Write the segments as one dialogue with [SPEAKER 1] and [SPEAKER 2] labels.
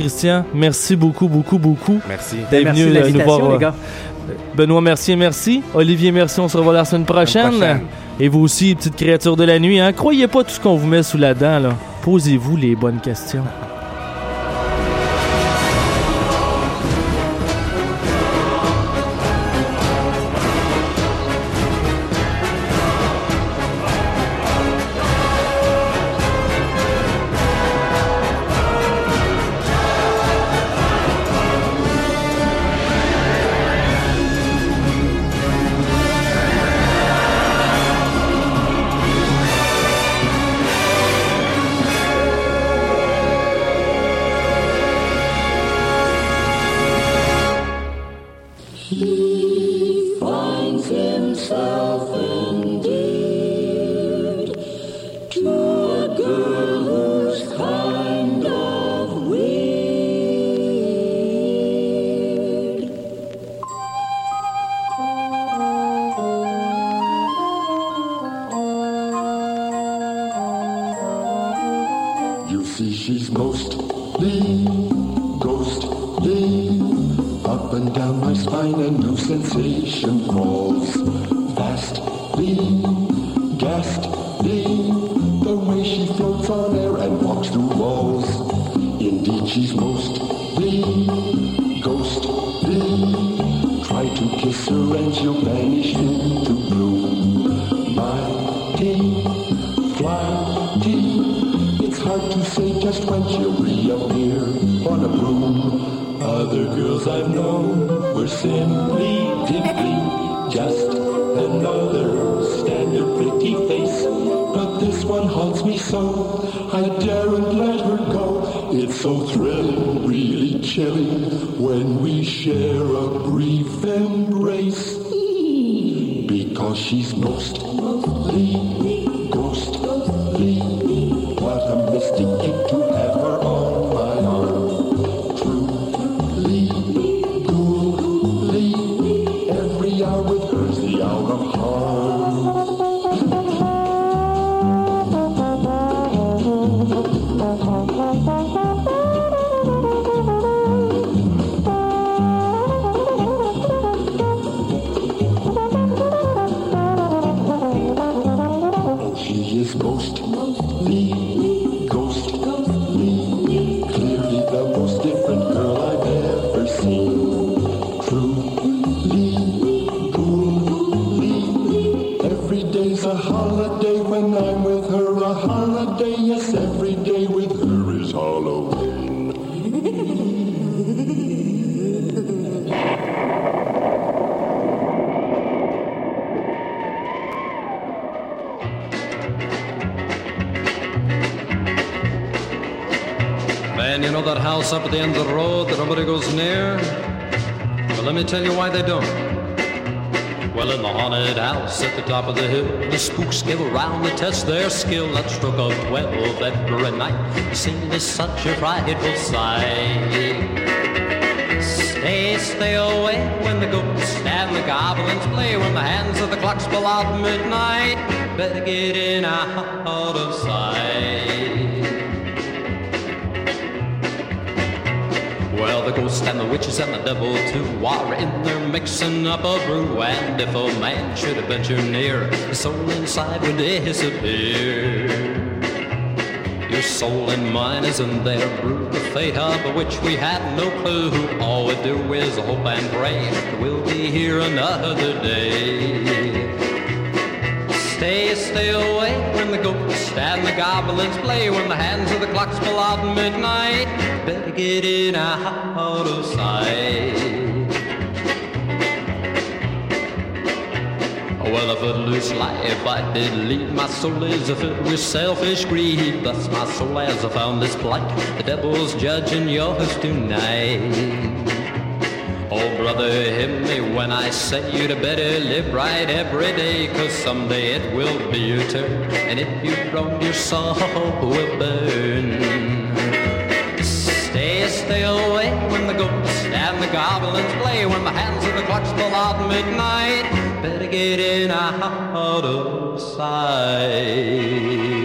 [SPEAKER 1] Christian, merci beaucoup, beaucoup, beaucoup.
[SPEAKER 2] Merci.
[SPEAKER 1] D'être
[SPEAKER 3] Merci
[SPEAKER 1] venu
[SPEAKER 3] de
[SPEAKER 1] euh, nous voir.
[SPEAKER 3] les gars.
[SPEAKER 1] Benoît, merci et merci. Olivier, merci. On se revoit la semaine prochaine.
[SPEAKER 2] prochaine.
[SPEAKER 1] Et vous aussi, petites créatures de la nuit. Hein? Croyez pas tout ce qu'on vous met sous la dent. Là. Posez-vous les bonnes questions.
[SPEAKER 4] One haunts me so, I daren't let her go. It's so thrilling, really chilling, when we share a brief embrace. Because she's most ghostly. Day's a holiday when I'm with her. A holiday, yes, every day with her is Halloween.
[SPEAKER 5] Man, you know that house up at the end of the road that nobody goes near? But let me tell you why they don't. Well, in the haunted house at the top of the hill, the spooks give around to test their skill. That stroke of twelve every night, the scene is such a frightful sight. Stay, stay away when the ghosts and the goblins play. When the hands of the clocks pull out midnight, better get in out of sight. And the witches and the devil too are in there mixing up a brew. And if a man should venture near, his soul inside would disappear. Your soul and mine is in their brew, the fate of which we have no clue. All we do is hope and pray we'll be here another day. Stay, stay away when the ghosts and the goblins play. When the hands of the clocks pull out midnight, better get in out of sight. Well, a footloose life I did lead. My soul is filled with selfish greed. Thus my soul has found this plight. The devil's judging yours tonight. Oh, brother, hear me when I say you'd better live right every day, cause someday it will be your turn, and if you're wrong, your soul will burn. Stay, stay away when the ghosts and the goblins play, when the hands of the clocks pull out midnight, better get in out of sight.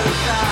[SPEAKER 2] Say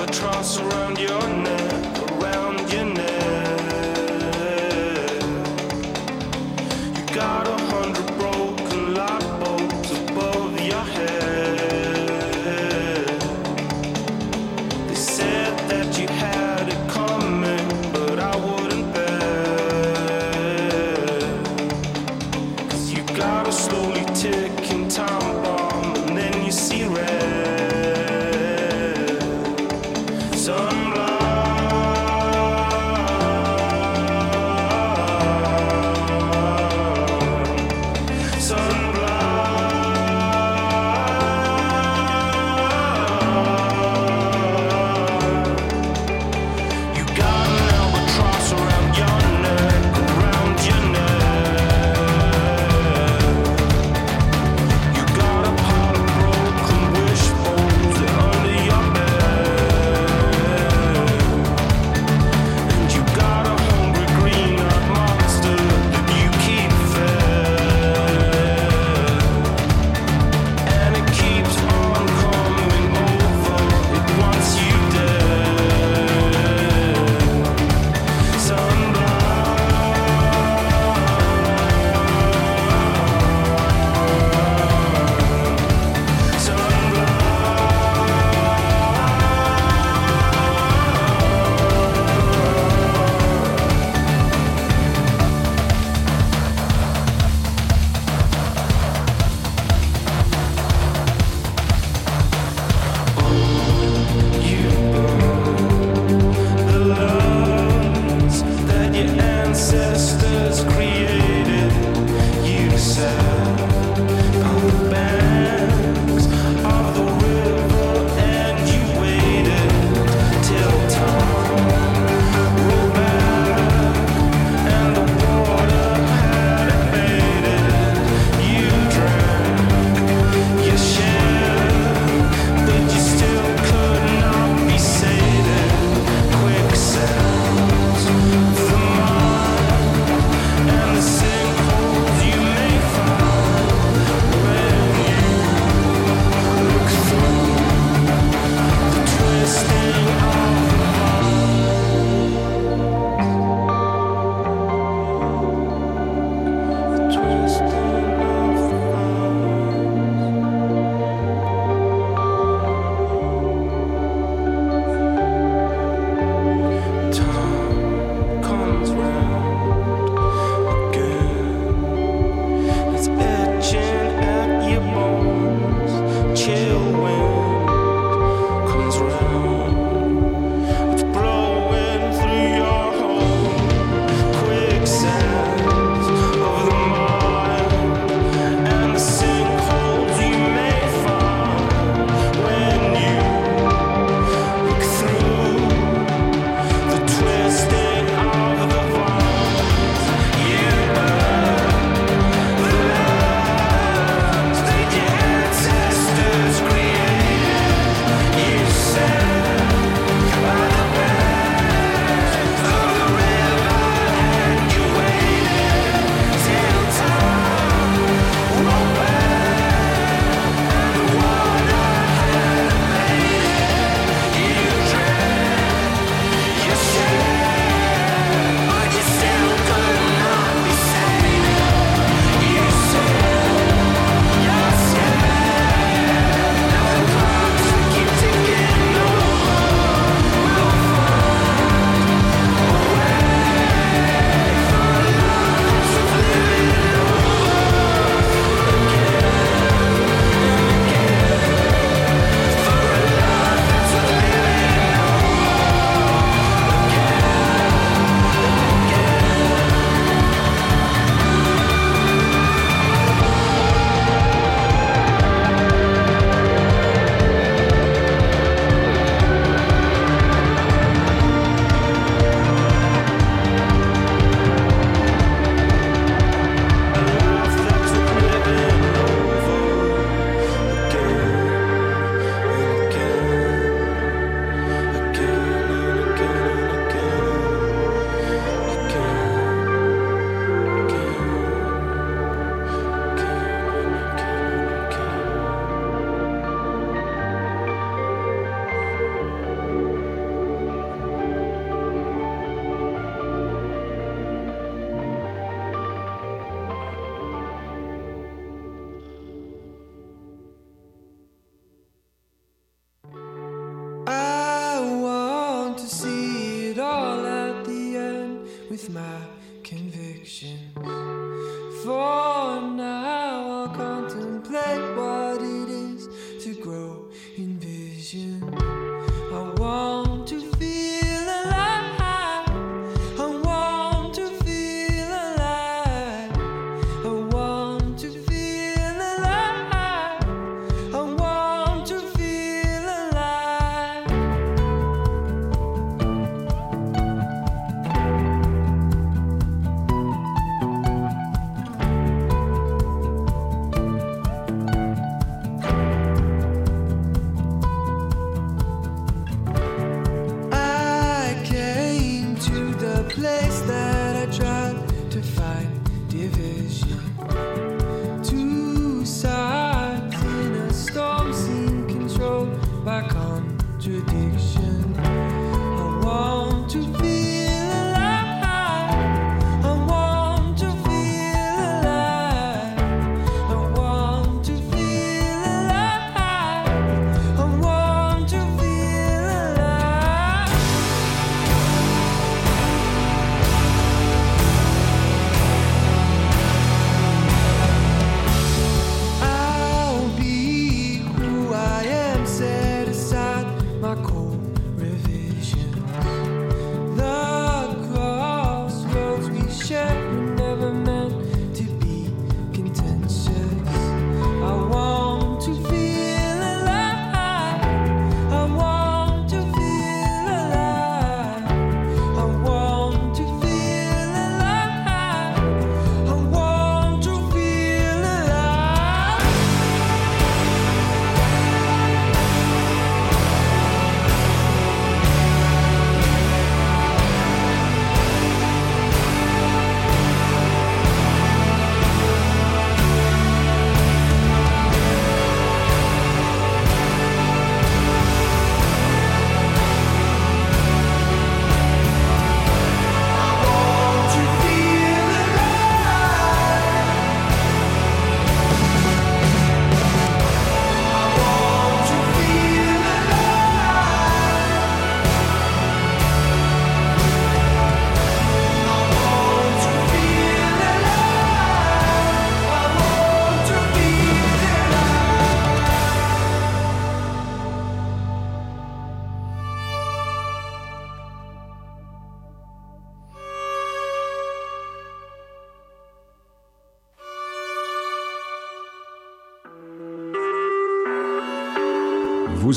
[SPEAKER 6] albatross around your neck.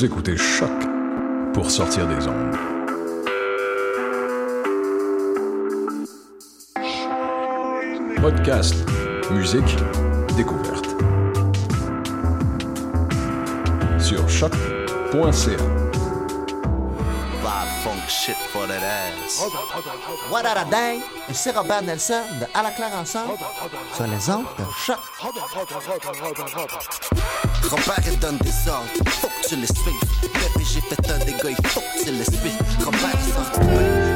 [SPEAKER 7] Vous écoutez Choc pour sortir des ondes. Podcast, musique, découverte. Sur choc.ca.
[SPEAKER 8] Funk shit for that ass. What a dang? Ici Robert Nelson de À la claire ensemble sur les ondes de choc. Robert il donne des ordres, faut que tu les suives. Bébé, j'ai fait un dégât, il faut que tu les suives. Robert il